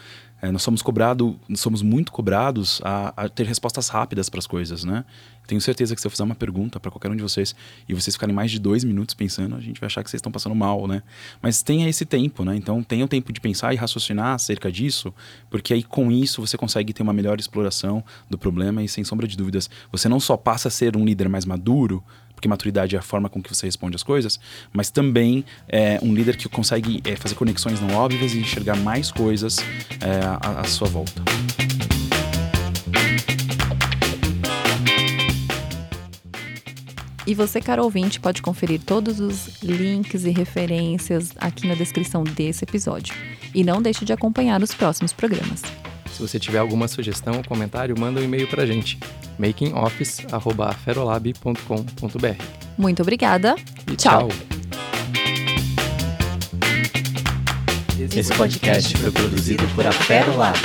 É, nós somos cobrados, somos muito cobrados a, a ter respostas rápidas para as coisas, né? Tenho certeza que se eu fizer uma pergunta para qualquer um de vocês e vocês ficarem mais de dois minutos pensando, a gente vai achar que vocês estão passando mal, né? Mas tenha esse tempo, né? Então tenha o tempo de pensar e raciocinar acerca disso, porque aí com isso você consegue ter uma melhor exploração do problema e sem sombra de dúvidas, você não só passa a ser um líder mais maduro, porque maturidade é a forma com que você responde as coisas, mas também é um líder que consegue é, fazer conexões não óbvias e enxergar mais coisas é, à, à sua volta.
E você, caro ouvinte, pode conferir todos os links e referências aqui na descrição desse episódio. E não deixe de acompanhar os próximos programas.
Se você tiver alguma sugestão ou comentário, manda um e-mail para a gente, makingoffice.ferolab.com.br.
Muito obrigada.
E tchau.
Esse podcast foi produzido por Aferolab.